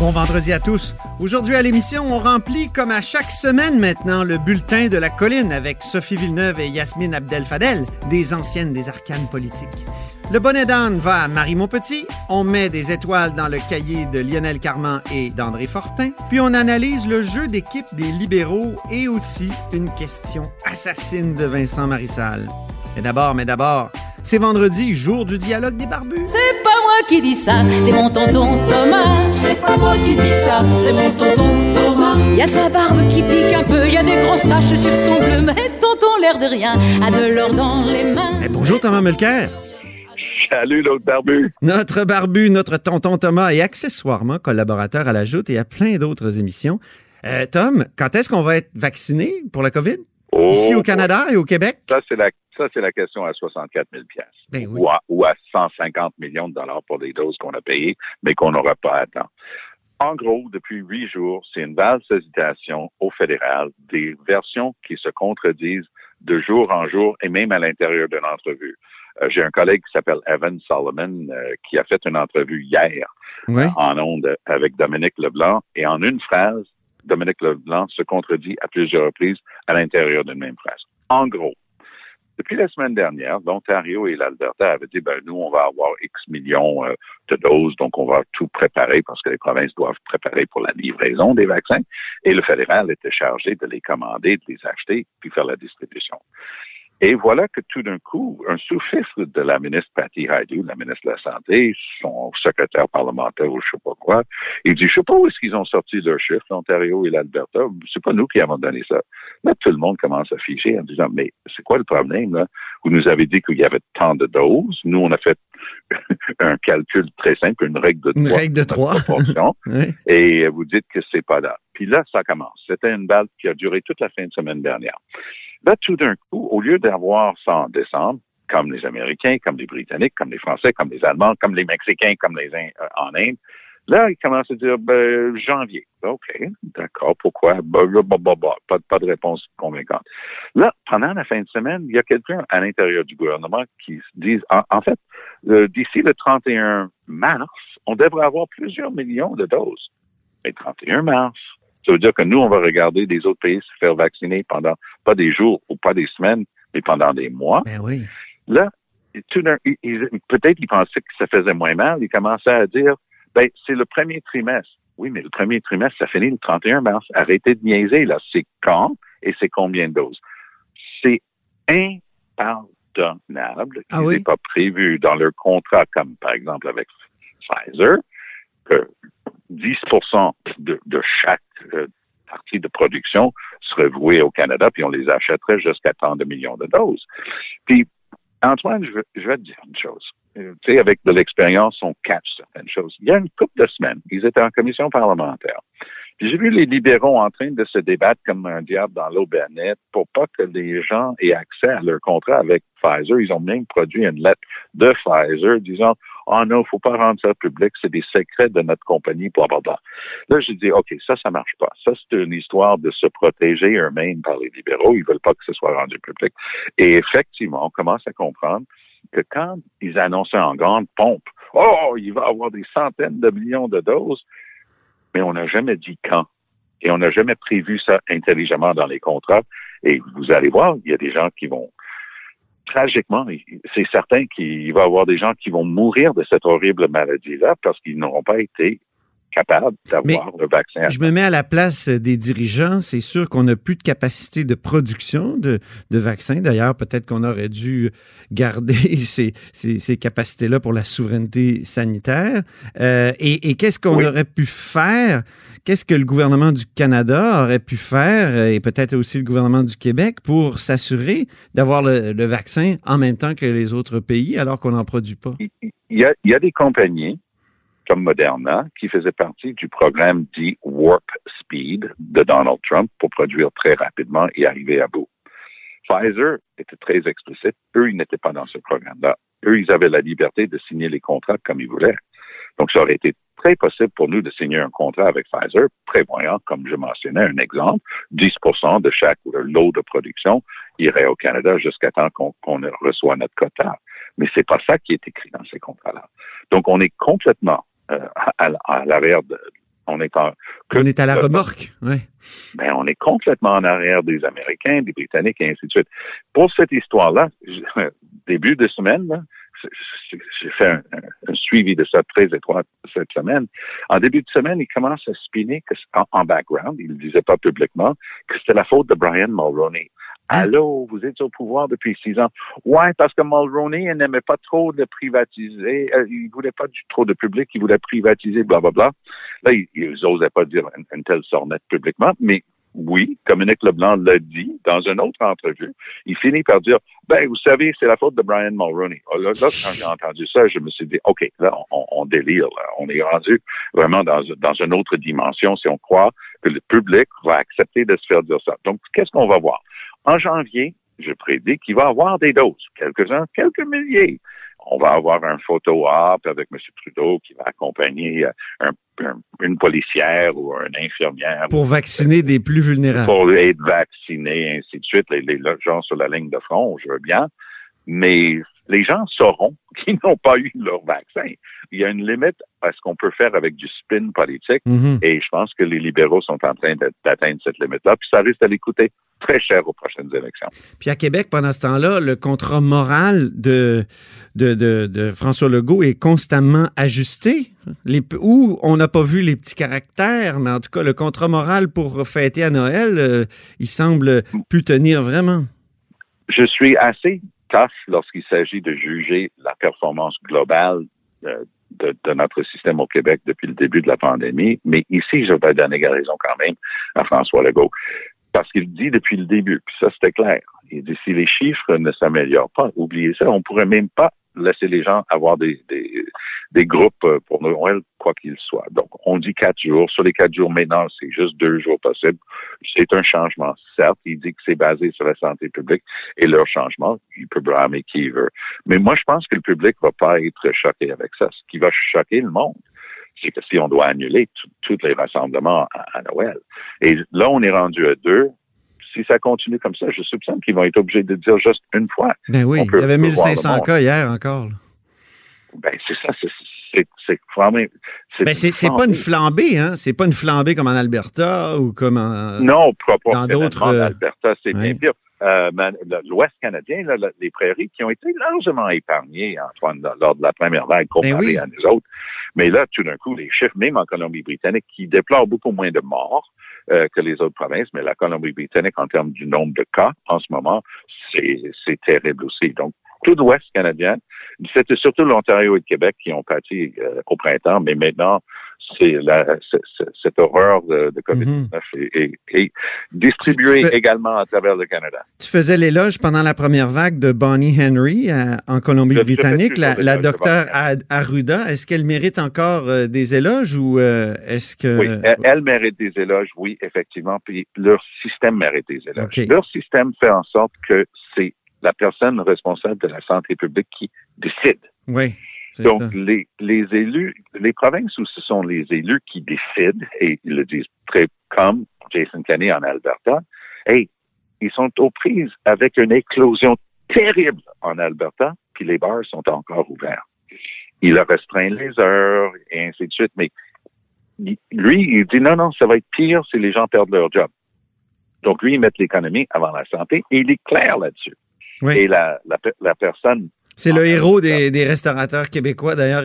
Bon vendredi à tous. Aujourd'hui à l'émission, on remplit comme à chaque semaine maintenant le bulletin de la colline avec Sophie Villeneuve et Yasmine Abdel-Fadel, des anciennes des arcanes politiques. Le bonnet d'âne va à Marie Montpetit, on met des étoiles dans le cahier de Lionel Carman et d'André Fortin, puis on analyse le jeu d'équipe des libéraux et aussi une question assassine de Vincent Marissal. Mais d'abord, mais d'abord, c'est vendredi, jour du dialogue des barbus. C'est pas moi qui dis ça, c'est mon tonton Thomas. C'est pas moi qui dis ça, c'est mon tonton Thomas. Y a sa barbe qui pique un peu, y a des grosses taches sur son bleu, mais tonton l'air de rien a de l'or dans les mains. Eh, bonjour Thomas Mulcair. Salut l'autre barbu. Notre barbu, notre tonton Thomas et accessoirement collaborateur à la Joute et à plein d'autres émissions. Euh, Tom, quand est-ce qu'on va être vacciné pour la COVID? Oh, Ici au Canada et au Québec? Ça, c'est la, ça, c'est la question à 64 000 Ben oui. ou, à, ou à 150 millions de dollars pour les doses qu'on a payées, mais qu'on n'aura pas à temps. En gros, depuis huit jours, c'est une valse hésitation au fédéral, des versions qui se contredisent de jour en jour et même à l'intérieur d'une entrevue. Euh, J'ai un collègue qui s'appelle Evan Solomon euh, qui a fait une entrevue hier Oui. en ondes avec Dominique Leblanc et en une phrase, Dominique Leblanc se contredit à plusieurs reprises à l'intérieur d'une même phrase. En gros, depuis la semaine dernière, l'Ontario et l'Alberta avaient dit, ben, nous, on va avoir X millions euh, de doses, donc on va tout préparer parce que les provinces doivent préparer pour la livraison des vaccins. Et le fédéral était chargé de les commander, de les acheter, puis faire la distribution. Et voilà que tout d'un coup, un sous-fifre de la ministre Patty Haidu, la ministre de la Santé, son secrétaire parlementaire ou je sais pas quoi, il dit, je sais pas où est-ce qu'ils ont sorti leurs chiffres, l'Ontario et l'Alberta. C'est pas nous qui avons donné ça. Là, tout le monde commence à ficher en disant, mais c'est quoi le problème, là? Vous nous avez dit qu'il y avait tant de doses. Nous, on a fait un calcul très simple, une règle de Une trois. règle de trois. Oui. et vous dites que c'est pas là. Puis là, ça commence. C'était une balle qui a duré toute la fin de semaine dernière. Là, tout d'un coup, au lieu d'avoir ça en décembre, comme les Américains, comme les Britanniques, comme les Français, comme les Allemands, comme les Mexicains, comme les Ind- euh, en Inde, là, ils commencent à dire ben, janvier. OK, d'accord, pourquoi? Ben, là, bah, bah, bah, pas, pas de réponse convaincante. Là, pendant la fin de semaine, il y a quelqu'un à l'intérieur du gouvernement qui se dit, en, fait, d'ici le 31 mars, on devrait avoir plusieurs millions de doses. Mais 31 mars, ça veut dire que nous, on va regarder des autres pays se faire vacciner pendant pas des jours ou pas des semaines, mais pendant des mois. Ben oui. Là, peut-être qu'ils pensaient que ça faisait moins mal. Ils commençaient à dire, ben, c'est le premier trimestre. Oui, mais le premier trimestre, ça finit le 31 mars. Arrêtez de niaiser, là. C'est quand et c'est combien de doses? C'est impardonnable. Ah oui? n'aient pas prévu dans leur contrat, comme par exemple avec Pfizer, que 10 de, de chaque euh, partie de production serait vouée au Canada, puis on les achèterait jusqu'à tant de millions de doses. Puis, Antoine, je je vais te dire une chose. Euh, Tu sais, avec de l'expérience, on catch certaines choses. Il y a une couple de semaines, ils étaient en commission parlementaire. Puis j'ai vu les libéraux en train de se débattre comme un diable dans l'eau bénite pour pas que les gens aient accès à leur contrat avec Pfizer. Ils ont même produit une lettre de Pfizer disant Oh non, faut pas rendre ça public, c'est des secrets de notre compagnie, bla bla bla. Là, j'ai dit OK, ça, ça marche pas. Ça, c'est une histoire de se protéger eux-mêmes par les libéraux. Ils veulent pas que ce soit rendu public. Et effectivement, on commence à comprendre que quand ils annonçaient en grande pompe, oh, il va avoir des centaines de millions de doses, mais on n'a jamais dit quand. Et on n'a jamais prévu ça intelligemment dans les contrats. Et vous allez voir, il y a des gens qui vont, tragiquement, c'est certain qu'il va y avoir des gens qui vont mourir de cette horrible maladie-là parce qu'ils n'auront pas été capables d'avoir le vaccin. Je me mets à la place des dirigeants. C'est sûr qu'on n'a plus de capacité de production de, de vaccins. D'ailleurs, peut-être qu'on aurait dû garder ces, ces, ces capacités-là pour la souveraineté sanitaire. Euh, et, et qu'est-ce qu'on aurait pu faire? Qu'est-ce que le gouvernement du Canada aurait pu faire, et peut-être aussi le gouvernement du Québec, pour s'assurer d'avoir le, le, vaccin en même temps que les autres pays, alors qu'on n'en produit pas? Il y, a, il y a des compagnies comme Moderna, qui faisait partie du programme dit Warp Speed de Donald Trump pour produire très rapidement et arriver à bout. Pfizer était très explicite. Eux, ils n'étaient pas dans ce programme-là. Eux, ils avaient la liberté de signer les contrats comme ils voulaient. Donc, ça aurait été très possible pour nous de signer un contrat avec Pfizer, prévoyant, comme je mentionnais, un exemple, 10% de chaque lot de production irait au Canada jusqu'à temps qu'on reçoit notre quota. Mais c'est pas ça qui est écrit dans ces contrats-là. Donc, on est complètement à, à l'arrière de, on est en, on est à la remorque, oui. Ben, on est complètement en arrière des Américains, des Britanniques et ainsi de suite. Pour cette histoire-là, début de semaine, j'ai fait un, un, suivi de ça très étroit cette semaine. En début de semaine, il commence à spinner que, en, en background, il ne le disait pas publiquement, que c'était la faute de Brian Mulroney. Allô, vous êtes au pouvoir depuis six ans. Ouais, parce que Mulroney n'aimait pas trop de privatiser. Euh, il voulait pas du trop de public, il voulait privatiser, blablabla. Là, ils n'osaient pas dire une, telle sornette publiquement, mais oui, Dominique Leblanc l'a dit dans une autre entrevue. Il finit par dire, ben, vous savez, c'est la faute de Brian Mulroney. Oh, là, quand j'ai entendu ça, je me suis dit, OK, là, on, on délire. Là. On est rendu vraiment dans, dans une autre dimension si on croit que le public va accepter de se faire dire ça. Donc, qu'est-ce qu'on va voir? En janvier, je prédis qu'il va y avoir des doses, quelques-uns, quelques milliers. On va avoir un photo op avec M. Trudeau qui va accompagner un, un, une policière ou une infirmière. Pour vacciner des plus vulnérables. Pour être vacciné, ainsi de suite. Les, les gens sur la ligne de front, je veux bien. Mais les gens sauront qu'ils n'ont pas eu leur vaccin. Il y a une limite à ce qu'on peut faire avec du spin politique Mhm. mm -hmm. et je pense que les libéraux sont en train d'atteindre cette limite-là. Puis ça risque d'aller coûter très cher aux prochaines élections. Puis à Québec, pendant ce temps-là, le contrat moral de, de, de, de François Legault est constamment ajusté. Les, où on n'a pas vu les petits caractères, mais en tout cas, le contrat moral pour fêter à Noël, euh, il semble plus tenir vraiment. Je suis assez lorsqu'il s'agit de juger la performance globale euh, de, de, notre système au Québec depuis le début de la pandémie, mais ici, je vais donner raison quand même à François Legault. Parce qu'il dit depuis le début, puis ça c'était clair, il dit si les chiffres ne s'améliorent pas, oubliez ça, on pourrait même pas laisser les gens avoir des, des, des groupes pour Noël, quoi qu'il soit. Donc, on dit quatre jours. Sur les quatre jours maintenant, c'est juste deux jours possibles. C'est un changement, certes. Il dit que c'est basé sur la santé publique et leur changement. Il peut blâmer qui veut. Mais moi, je pense que le public va pas être choqué avec ça. Ce qui va choquer le monde, c'est que si on doit annuler tous les rassemblements à Noël. Et là, on est rendu à deux si ça continue comme ça, je soupçonne qu'ils vont être obligés de dire juste une fois. Ben oui, il y avait 1500 cas hier encore. Ben c'est ça, c'est c'est vraiment. Ben c'est pas une flambée, hein? C'est pas une flambée comme en Alberta ou comme en. Non, dans d'autres. En Alberta, c'est bien pire. Euh, L'Ouest canadien, là, les prairies qui ont été largement épargnées, Antoine, lors de la première vague comparée ben oui. à nous autres. Mais là, tout d'un coup, les chiffres, même en Colombie-Britannique, qui déplorent beaucoup moins de morts, euh, que les autres provinces, mais la Colombie-Britannique, en termes du nombre de cas, en ce moment, c'est terrible aussi. Donc, tout l'Ouest canadien, c'était surtout l'Ontario et le Québec qui ont pâti euh, au printemps, mais maintenant, c'est cette horreur de, de COVID-19 mm -hmm. est, est, est, distribuée fais, également à travers le Canada. Tu faisais l'éloge pendant la première vague de Bonnie Henry à, en Colombie-Britannique, la, la docteure Arruda. Est-ce qu'elle mérite encore euh, des éloges ou euh, est-ce que... Oui, elle, elle, mérite des éloges, oui, effectivement, puis leur système mérite des éloges. Okay. Leur système fait en sorte que c'est la personne responsable de la santé publique qui décide. Oui. Donc, les, les élus, les provinces où ce sont les élus qui décident, et ils le disent très comme Jason Kenney en Alberta, hey, ils sont aux prises avec une éclosion terrible en Alberta, puis les bars sont encore ouverts. Il a restreint les heures, et ainsi de suite, mais lui, il dit non, non, ça va être pire si les gens perdent leur job. Donc, lui, il met l'économie avant la santé, et il est clair là-dessus. Oui. Et la, la, la personne C'est le héros des, des, restaurateurs québécois, d'ailleurs,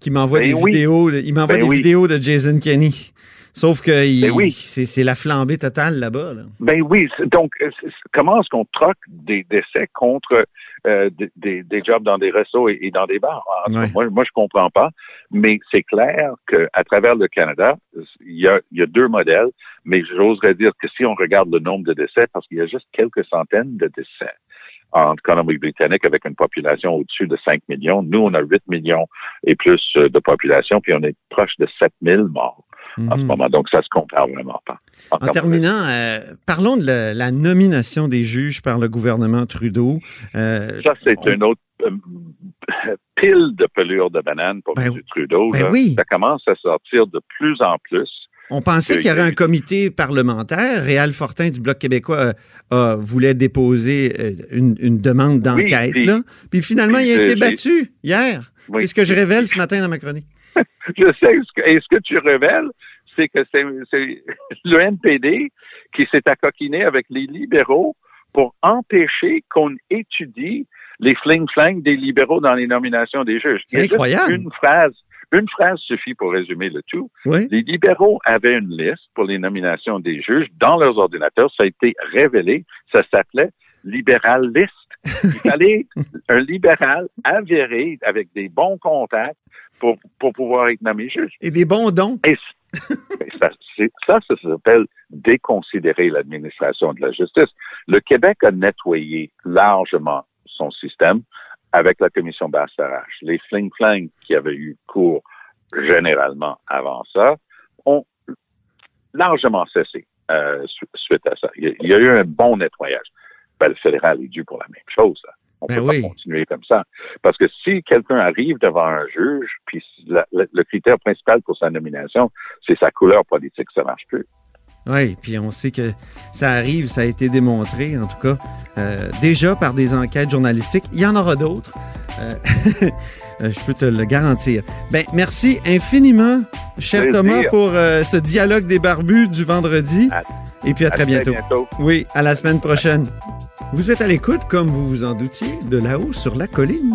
qui m'envoie Ben des oui. vidéos. Il m'envoie Ben des oui. vidéos de Jason Kenny. Sauf que Ben oui. c'est la flambée totale là-bas. là. Ben oui, donc euh, comment est-ce qu'on troque des décès contre euh, des, des- des jobs dans des restos et, et dans des bars? Ouais. Moi, moi, je comprends pas, mais c'est clair qu'à travers le Canada, il y a, il y a deux modèles, mais j'oserais dire que si on regarde le nombre de décès, parce qu'il y a juste quelques centaines de décès en Colombie-Britannique avec une population au-dessus de 5 millions. Nous, on a 8 millions et plus euh, de population, puis on est proche de 7 000 morts en ce Mhm. moment. Donc, ça se compare vraiment pas. En terminant, euh, parlons de la, la nomination des juges par le gouvernement Trudeau. Euh, Ça, c'est on- une autre euh, pile de pelure de banane pour Ben M. Trudeau. ben oui. Ça commence à sortir de plus en plus. On pensait qu'il y aurait un comité parlementaire. Réal Fortin du Bloc québécois euh, a- voulait déposer euh, une, une demande d'enquête. puis- finalement, puis il a été battu hier. Oui. C'est ce que je révèle ce matin dans ma chronique. Je sais, et ce que tu révèles, c'est que c'est le NPD qui s'est accoquiné avec les libéraux pour empêcher qu'on étudie les fling-flang des libéraux dans les nominations des juges. C'est juste incroyable. Une phrase, une phrase suffit pour résumer le tout. Oui. Les libéraux avaient une liste pour les nominations des juges dans leurs ordinateurs. Ça a été révélé. Ça s'appelait libéral list. Il fallait un libéral avéré avec des bons contacts pour, pour pouvoir être nommé juge. Et des bons dons. Et ça, ça s'appelle déconsidérer l'administration de la justice. Le Québec a nettoyé largement son système avec la commission Bastarache. Les fling-flang qui avaient eu cours généralement avant ça ont largement cessé euh, su- suite à ça. Il y, a, eu un bon nettoyage. Ben, le fédéral est dû pour la même chose. là. On Ben peut oui. pas continuer comme ça. Parce que si quelqu'un arrive devant un juge, puis la- la- le critère principal pour sa nomination, c'est sa couleur politique, ça marche plus. Oui, puis on sait que ça arrive, ça a été démontré, en tout cas, euh, déjà par des enquêtes journalistiques. Il y en aura d'autres. Euh, je peux te le garantir. Ben, merci infiniment, cher Plaisir. Thomas, pour euh, ce dialogue des barbus du vendredi. À- Et puis à, très bientôt. bientôt. Oui, à la semaine prochaine. Vous êtes à l'écoute, comme vous vous en doutiez, de là-haut sur la colline.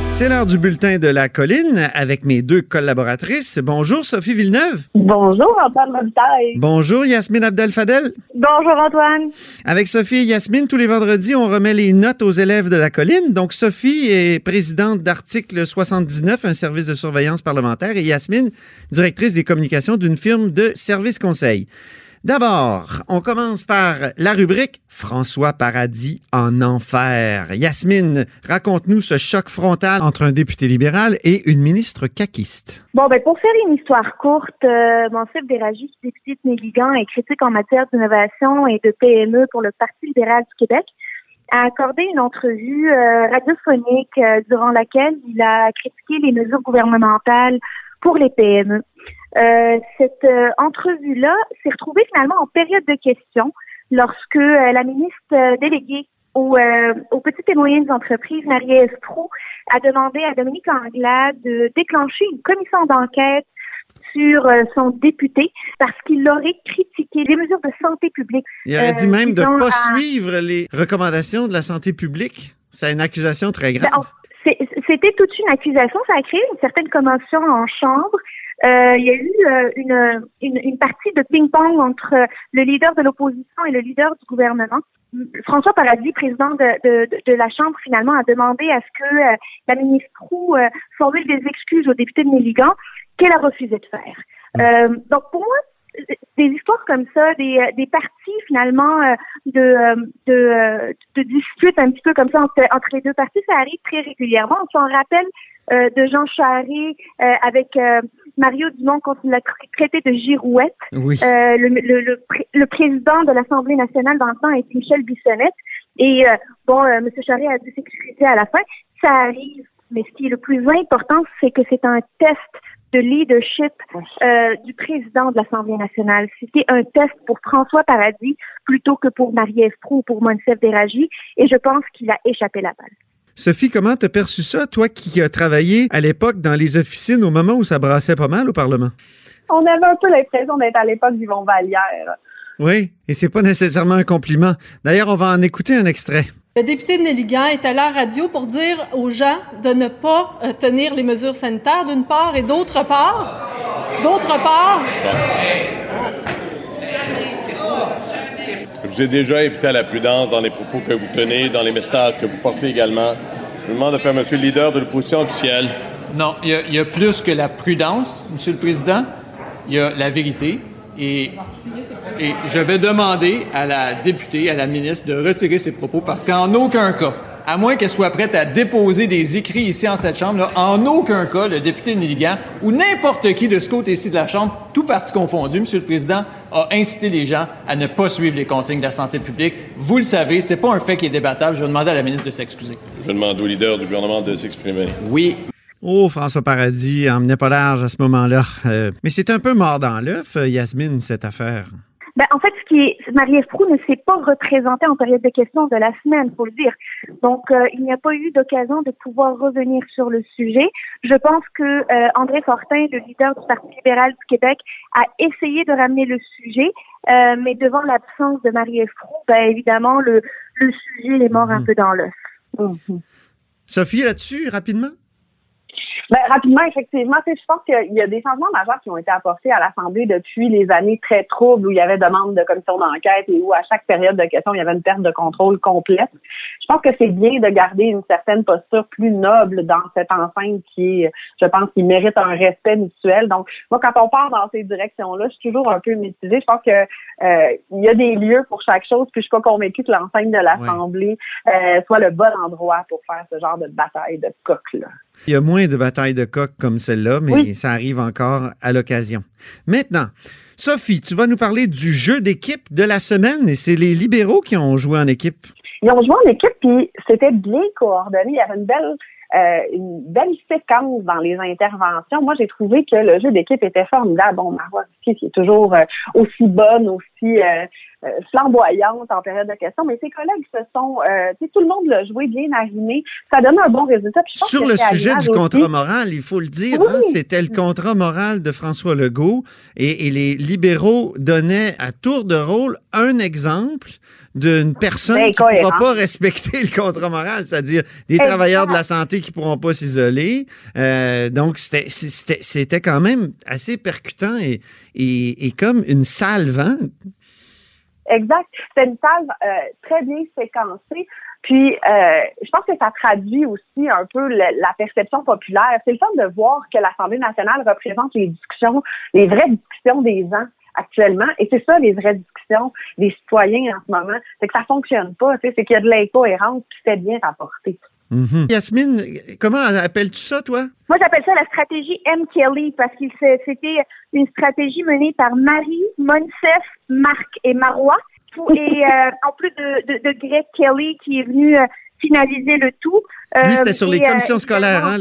C'est l'heure du bulletin de la colline avec mes deux collaboratrices. Bonjour Sophie Villeneuve. Bonjour, Antoine Robitaille. Bonjour Yasmine Abdel-Fadel. Bonjour, Antoine. Avec Sophie et Yasmine, tous les vendredis, on remet les notes aux élèves de la colline. Donc, Sophie est présidente d'Article 79, un service de surveillance parlementaire, et Yasmine, directrice des communications d'une firme de services conseil. D'abord, on commence par la rubrique François Paradis en enfer. Yasmine, raconte-nous ce choc frontal entre un député libéral et une ministre caquiste. Bon, ben, pour faire une histoire courte, euh, Mansif Déragis, député de Néligan et critique en matière d'innovation et de PME pour le Parti libéral du Québec, a accordé une entrevue euh, radiophonique euh, durant laquelle il a critiqué les mesures gouvernementales pour les PME. Euh, cette euh, entrevue-là s'est retrouvée finalement en période de questions lorsque euh, la ministre déléguée aux, aux petites et moyennes entreprises, Marie Estroux, a demandé à Dominique Anglade de déclencher une commission d'enquête sur son député parce qu'il aurait critiqué les mesures de santé publique. Il aurait dit Euh, même de ne pas à- suivre les recommandations de la santé publique. C'est une accusation très grave. Ben, C'était toute une accusation, ça a créé une certaine commotion en chambre. Euh, il y a eu euh, une, une, une partie de ping-pong entre le leader de l'opposition et le leader du gouvernement. François Paradis, président de, de, de la Chambre, finalement, a demandé à ce que euh, la ministre Roux euh, formule des excuses aux députés de Néligan, qu'elle a refusé de faire. Euh, donc pour moi, des histoires comme ça, des, des parties finalement euh, de, euh, de, euh, de disputes un petit peu comme ça entre, entre les deux parties, ça arrive très régulièrement. On s'en rappelle de Jean Charest avec Mario Dumont quand il l'a traité de girouette. Oui. le, le, le, le, président de l'Assemblée nationale dans le temps est Michel Bissonnette. Et bon, M. Charest a dû s'excuser à la fin. Ça arrive, mais ce qui est le plus important, c'est que c'est un test de leadership euh, du président de l'Assemblée nationale. C'était un test pour François Paradis plutôt que pour Marie-Ève ou pour Monsef Déragi, et je pense qu'il a échappé la balle. Sophie, comment t'as perçu ça, toi qui as travaillé à l'époque dans les officines au moment où ça brassait pas mal au Parlement? On avait un peu l'impression d'être à l'époque du Vallière. Oui, et c'est pas nécessairement un compliment. D'ailleurs, on va en écouter un extrait. Le député de Nelligan est à la radio pour dire aux gens de ne pas euh, tenir les mesures sanitaires, d'une part, et d'autre part, d'autre part. Je vous ai déjà invité à la prudence dans les propos que vous tenez, dans les messages que vous portez également. Je vous demande de faire, Monsieur le leader de l'opposition officielle. Non, il y, y, a plus que la prudence, Monsieur le Président. Il y a la vérité. Et et je vais demander à la députée, à la ministre, de retirer ses propos parce qu'en aucun cas, à moins qu'elle soit prête à déposer des écrits ici en cette Chambre, en aucun cas, le député Nelligan ou n'importe qui de ce côté-ci de la Chambre, tout parti confondu, Monsieur le Président, a incité les gens à ne pas suivre les consignes de la santé publique. Vous le savez, c'est pas un fait qui est débattable. Je vais demander à la ministre de s'excuser. Je demande au leader du gouvernement de s'exprimer. Oui. Oh, François Paradis emmenait pas large à ce moment-là. Euh, mais c'est un peu mort dans l'œuf, Yasmine, cette affaire. Ben, en fait, ce qui est, Marie-Ève ne s'est pas représentée en période de questions de la semaine, faut le dire. Donc, euh, il n'y a pas eu d'occasion de pouvoir revenir sur le sujet. Je pense que euh, André Fortin, le leader du Parti libéral du Québec, a essayé de ramener le sujet, euh, mais devant l'absence de Marie-Ève ben, évidemment, le, le sujet est mort un mmh. peu dans l'œuf. Mmh. Sophie, là-dessus, rapidement? Ben, rapidement, effectivement, je pense qu'il y a des changements majeurs qui ont été apportés à l'Assemblée depuis les années très troubles où il y avait demande de commission d'enquête et où à chaque période de questions, il y avait une perte de contrôle complète. Je pense que c'est bien de garder une certaine posture plus noble dans cette enceinte qui je pense, qui mérite un respect mutuel. Donc, moi, quand on part dans ces directions-là, je suis toujours un peu mitigée. Je pense que euh, il y a des lieux pour chaque chose, puis je suis pas convaincue que l'enceinte de l'Assemblée euh, soit le bon endroit pour faire ce genre de bataille de coq-là. Il y a moins de batailles de coq comme celle-là, mais ça arrive encore à l'occasion. Maintenant, Sophie, tu vas nous parler du jeu d'équipe de la semaine et c'est les libéraux qui ont joué en équipe. Ils ont joué en équipe puis c'était bien coordonné. Il y avait une belle euh, une belle séquence dans les interventions. Moi, j'ai trouvé que le jeu d'équipe était formidable. Bon, Marois qui est toujours euh, aussi bonne, aussi euh, flamboyante en période de questions, mais ses collègues se sont, tout le monde l'a joué bien arrimé. Ça donne un bon résultat. Sur le sujet du contrat moral, il faut le dire, hein, c'était le contrat moral de François Legault et, et les libéraux donnaient à tour de rôle un exemple d'une personne ben, qui ne pourra pas respecter le contrat moral, c'est-à-dire des travailleurs de la santé qui ne pourront pas s'isoler. Euh, donc, c'était quand même assez percutant et, et, comme une salve. Hein? Exact. C'est une salve euh, très bien séquencée. Puis, euh, je pense que ça traduit aussi un peu la perception populaire. C'est le fun de voir que l'Assemblée nationale représente les discussions, les vraies discussions des gens actuellement. Et c'est ça les vraies discussions des citoyens en ce moment. C'est que ça fonctionne pas. C'est qu'il y a de l'incohérence qui fait bien rapporter. Mm-hmm. Yasmine, comment appelles-tu ça, toi? Moi, j'appelle ça la stratégie M. Kelly parce que c'était une stratégie menée par Marie, Monsef, Marc et Marois. Et euh, en plus de, de, de, Greg Kelly qui est venu euh, finaliser le tout. Euh, Lui, c'était sur les commissions scolaires, hein,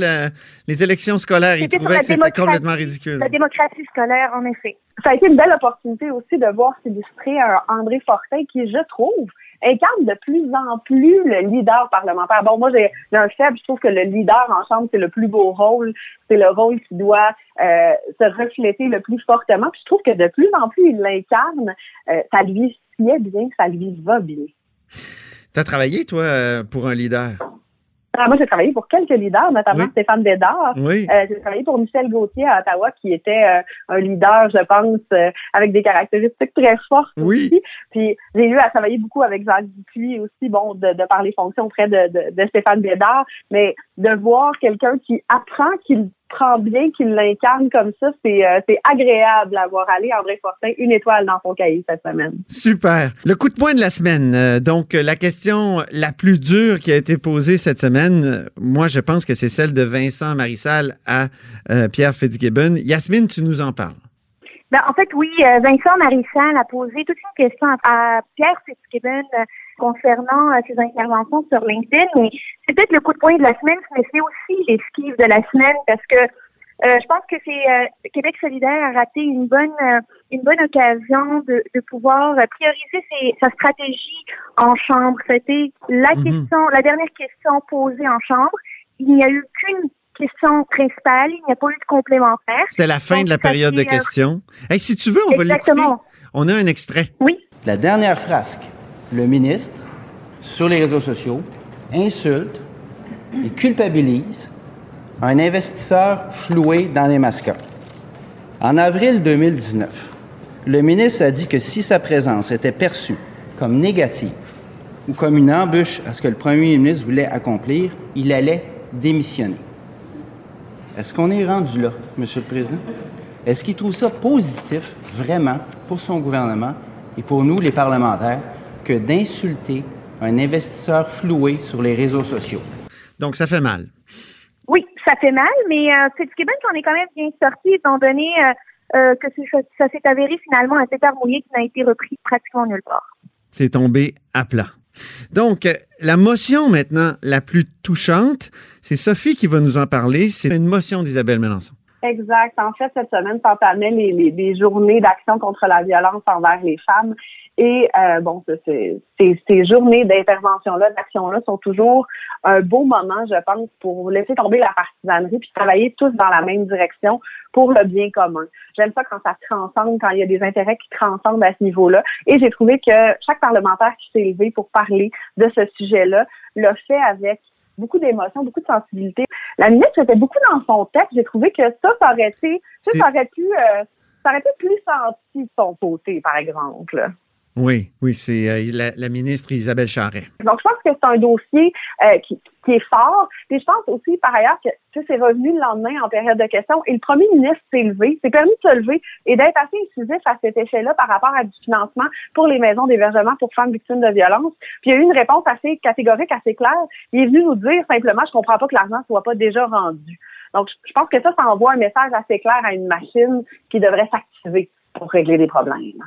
les élections scolaires. Il trouvait que c'était complètement ridicule. La démocratie scolaire, en effet. Ça a été une belle opportunité aussi de voir s'illustrer un André Fortin qui, je trouve, incarne de plus en plus le leader parlementaire. Bon, moi, j'ai un faible. Je trouve que le leader en chambre, c'est le plus beau rôle. C'est le rôle qui doit euh, se refléter le plus fortement. Puis je trouve que de plus en plus, il l'incarne. Euh, ça lui sied bien, ça lui va bien. Tu as travaillé, toi, euh, pour un leader? Moi, j'ai travaillé pour quelques leaders, notamment Stéphane Bédard. Oui. Euh, j'ai travaillé pour Michel Gauthier à Ottawa, qui était euh, un leader, je pense, avec des caractéristiques très fortes oui. aussi. Puis j'ai eu à travailler beaucoup avec Jacques Dupuis aussi, bon, de, de fonctions auprès de, de, Stéphane Bédard, mais de voir quelqu'un qui apprend, qui prend bien qu'il l'incarne comme ça. C'est euh, c'est agréable à voir aller. André Fortin, une étoile dans son cahier cette semaine. Super. Le coup de poing de la semaine. Euh, donc, la question la plus dure qui a été posée cette semaine, euh, moi, je pense que c'est celle de Vincent Marissal à Pierre Fitzgibbon. Yasmine, tu nous en parles. Ben, en fait, oui, Vincent Marissal a posé toute une question à Pierre Fitzgibbon concernant ses interventions sur LinkedIn. Mais c'est peut-être le coup de poing de la semaine, mais c'est aussi l'esquive de la semaine parce que euh, je pense que c'est euh, Québec solidaire a raté une bonne euh, une bonne occasion de, de pouvoir prioriser ses, sa stratégie en chambre. C'était la mhm. question, la dernière question posée en chambre. Il n'y a eu qu'une question principale, il n'y a pas eu de complémentaire. C'était la fin de la période de questions. Hey, si tu veux, on va l'écouter. On a un extrait. Oui. La dernière frasque, le ministre, sur les réseaux sociaux, insulte et culpabilise un investisseur floué dans les mascottes. En avril 2019, le ministre a dit que si sa présence était perçue comme négative ou comme une embûche à ce que le premier ministre voulait accomplir, il allait démissionner. Est-ce qu'on est rendu là, Monsieur le Président? Est-ce qu'il trouve ça positif, vraiment, pour son gouvernement et pour nous, les parlementaires, que d'insulter un investisseur floué sur les réseaux sociaux? Donc, ça fait mal ça fait mal, mais euh, Fitzgibbon s'en est quand même bien sorti, étant donné euh, euh, que ça, s'est avéré finalement un pétard mouillé qui n'a été repris pratiquement nulle part. C'est tombé à plat. Donc, la motion maintenant la plus touchante, c'est Sophie qui va nous en parler. C'est une motion d'Isabelle Mélenchon. Exact. En fait, cette semaine s'entamaient les, les, les journées d'action contre la violence envers les femmes. Et euh, bon, ces, ces journées d'intervention-là, d'action-là sont toujours un beau moment, je pense, pour laisser tomber la partisanerie puis travailler tous dans la même direction pour le bien commun. J'aime ça quand ça transcende, quand il y a des intérêts qui transcendent à ce niveau-là. Et j'ai trouvé que chaque parlementaire qui s'est élevé pour parler de ce sujet-là l'a fait avec beaucoup d'émotions, beaucoup de sensibilité. La ministre était beaucoup dans son texte. J'ai trouvé que ça, ça aurait été, ça, aurait pu, euh, ça aurait été plus senti de son côté, par exemple. Oui, oui, c'est euh, la, ministre Isabelle Charret. Donc, je pense que c'est un dossier euh, qui, est fort. Et je pense aussi, par ailleurs, que c'est revenu le lendemain en période de questions et le premier ministre s'est levé, s'est permis de se lever et d'être assez incisif à cet échelle-là par rapport à du financement pour les maisons d'hébergement pour femmes victimes de violences. Puis il y a eu une réponse assez catégorique, assez claire. Il est venu nous dire simplement, je comprends pas que l'argent soit pas déjà rendu. Donc, je pense que ça, ça envoie un message assez clair à une machine qui devrait s'activer pour régler des problèmes.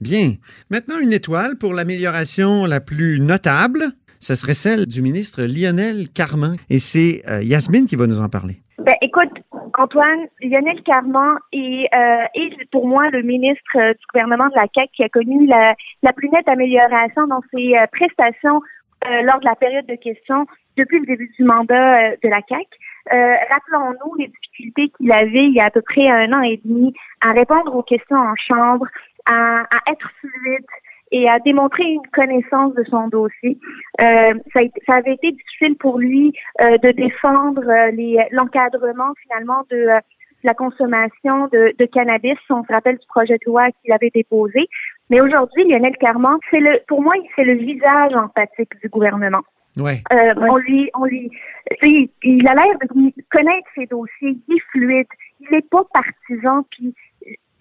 Bien. Maintenant, une étoile pour l'amélioration la plus notable. Ce serait celle du ministre Lionel Carman. Et c'est euh, Yasmine qui va nous en parler. Ben, écoute, Antoine, Lionel Carman est, euh, pour moi le ministre euh, du gouvernement de la CAQ qui a connu la, plus nette amélioration dans ses prestations lors de la période de questions depuis le début du mandat de la CAQ. Rappelons-nous les difficultés qu'il avait il y a à peu près un an et demi à répondre aux questions en chambre, à, être fluide et à démontrer une connaissance de son dossier. Euh, ça, ça, avait été difficile pour lui euh, de défendre euh, l'encadrement finalement de la consommation de, de, cannabis. On se rappelle du projet de loi qu'il avait déposé. Mais aujourd'hui, Lionel Carman, c'est le, pour moi, c'est le visage empathique du gouvernement. Ouais. Euh, on lui, on lui, il a l'air de connaître ses dossiers. Il est fluide. Il n'est pas partisan. Puis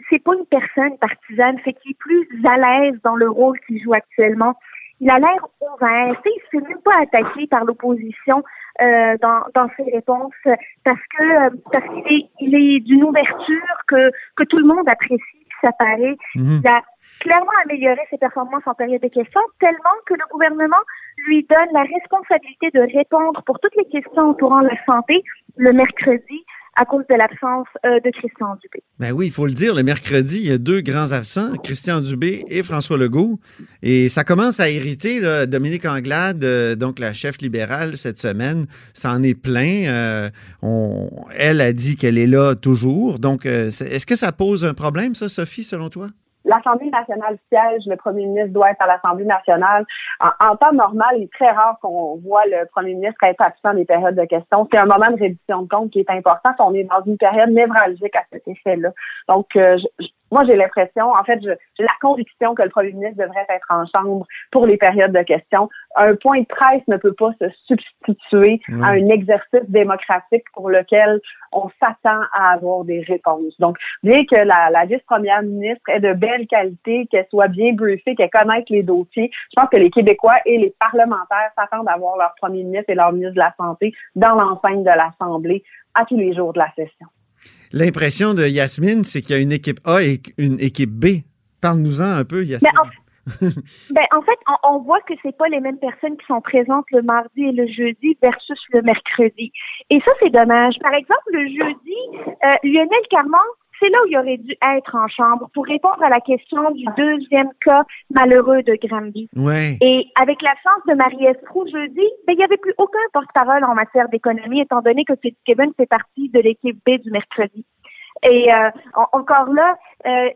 c'est pas une personne partisane, fait qu'il est plus à l'aise dans le rôle qu'il joue actuellement. Il a l'air ouvert, il se fait même pas attaqué par l'opposition euh, dans, dans ses réponses parce que parce qu'il est il est d'une ouverture que que tout le monde apprécie, ça paraît. Mhm. Il a clairement amélioré ses performances en période de questions tellement que le gouvernement lui donne la responsabilité de répondre pour toutes les questions entourant la santé le mercredi à cause de l'absence euh, de Christian Dubé. Ben oui, il faut le dire, le mercredi, il y a deux grands absents, Christian Dubé et François Legault. Et ça commence à irriter Dominique Anglade, euh, donc la chef libérale cette semaine. Ça en est plein. Euh, elle a dit qu'elle est là toujours. Donc, est-ce que ça pose un problème, ça, Sophie, selon toi? l'Assemblée nationale siège, le premier ministre doit être à l'Assemblée nationale. En, temps normal, il est très rare qu'on voit le premier ministre être absent des périodes de questions. C'est un moment de réduction de compte qui est important. On est dans une période névralgique à cet effet-là. Donc, euh, moi, j'ai l'impression, en fait, j'ai la conviction que le premier ministre devrait être en chambre pour les périodes de questions. Un point de presse ne peut pas se substituer à un exercice démocratique pour lequel on s'attend à avoir des réponses. Donc, bien que la, la vice-première ministre ait de belle qualité, qu'elle soit bien briefée, qu'elle connaisse les dossiers, je pense que les Québécois et les parlementaires s'attendent à voir leur premier ministre et leur ministre de la Santé dans l'enceinte de l'Assemblée à tous les jours de la session. L'impression de Yasmine, c'est qu'il y a une équipe A et une équipe B. Parle-nous-en un peu, Yasmine. ben, en fait, on, voit que c'est pas les mêmes personnes qui sont présentes le mardi et le jeudi versus le mercredi. Et ça, c'est dommage. Par exemple, le jeudi, euh, Lionel Carman c'est là où il aurait dû être en chambre pour répondre à la question du deuxième cas malheureux de Granby. Et avec l'absence de Marie-Ève jeudi, ben, il n'y avait plus aucun porte-parole en matière d'économie, étant donné que Kevin fait partie de l'équipe B du mercredi. Et euh, encore là, euh,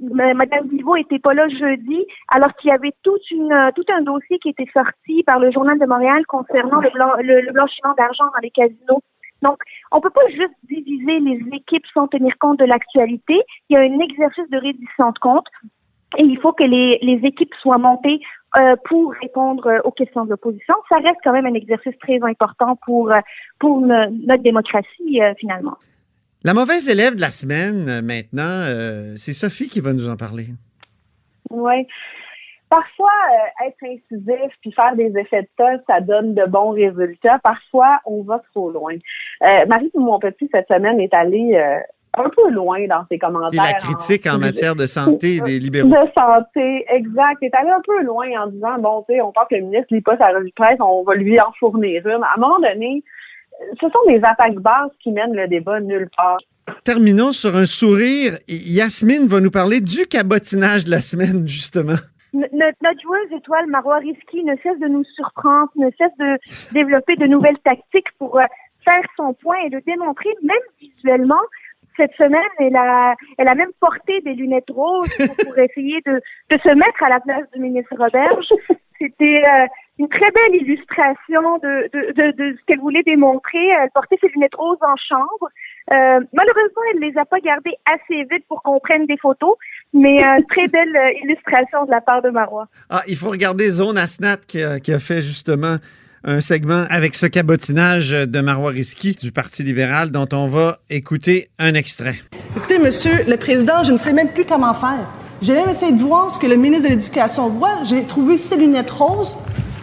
Madame Vivot était pas là jeudi, alors qu'il y avait toute une, tout un dossier qui était sorti par le Journal de Montréal concernant le blanchiment d'argent dans les casinos donc, on ne peut pas juste diviser les équipes sans tenir compte de l'actualité. Il y a un exercice de reddition de compte et il faut que les, équipes soient montées euh, pour répondre aux questions de l'opposition. Ça reste quand même un exercice très important pour, euh, pour notre démocratie, euh, finalement. La mauvaise élève de la semaine, maintenant, c'est Sophie qui va nous en parler. Oui. Parfois, euh, être incisif puis faire des effets de tas, ça donne de bons résultats. Parfois, on va trop loin. Euh, Marie mon petit cette semaine est allée euh, un peu loin dans ses commentaires. Et la critique en, matière de santé des libéraux. De santé, exact. est allée un peu loin en disant bon, tu sais, on pense que le ministre lit pas sa revue de presse, on va lui en fournir une. À un moment donné, ce sont des attaques basses qui mènent le débat nulle part. Terminons sur un sourire. Yasmine va nous parler du cabotinage de la semaine, justement notre, joueuse étoile Marois Risky ne cesse de nous surprendre, ne cesse de développer de nouvelles tactiques pour euh, faire son point et le démontrer, même visuellement. Cette semaine, elle a, elle a même porté des lunettes roses pour, essayer de, de, se mettre à la place du ministre Roberge. C'était euh, une très belle illustration de, de, de, de ce qu'elle voulait démontrer. Elle portait ses lunettes roses en chambre. Euh, malheureusement, elle ne les a pas gardées assez vite pour qu'on prenne des photos, mais euh, très belle euh, illustration de la part de Marois. Ah, il faut regarder Zone Asnat qui a, qui a fait justement un segment avec ce cabotinage de Marois Risky du Parti libéral dont on va écouter un extrait. Écoutez, Monsieur le Président, je ne sais même plus comment faire. J'ai même essayé de voir ce que le ministre de l'Éducation voit. J'ai trouvé ces lunettes roses.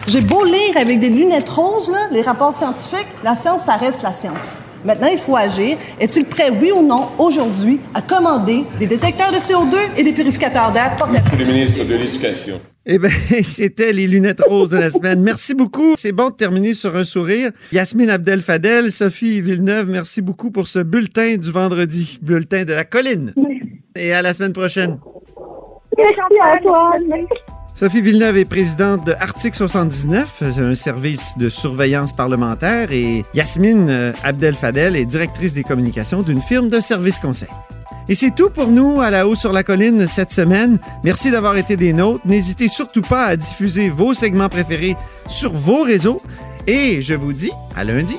J'ai beau lire avec des lunettes roses, là, les rapports scientifiques, la science, ça reste la science. Maintenant, il faut agir. Est-il prêt, oui ou non, aujourd'hui, à commander des détecteurs de CO2 et des purificateurs d'air? Monsieur le ministre de l'Éducation. Eh bien, c'était les lunettes roses de la semaine. Merci beaucoup. C'est bon de terminer sur un sourire. Yasmine Abdel-Fadel, Sophie Villeneuve, merci beaucoup pour ce bulletin du vendredi, bulletin de la colline. Et à la semaine prochaine. Sophie Villeneuve est présidente de Article 79, un service de surveillance parlementaire, et Yasmine euh, Abdel Fadel est directrice des communications d'une firme de services conseil. Et c'est tout pour nous à la haut sur la colline cette semaine. Merci d'avoir été des nôtres. N'hésitez surtout pas à diffuser vos segments préférés sur vos réseaux. Et je vous dis à lundi.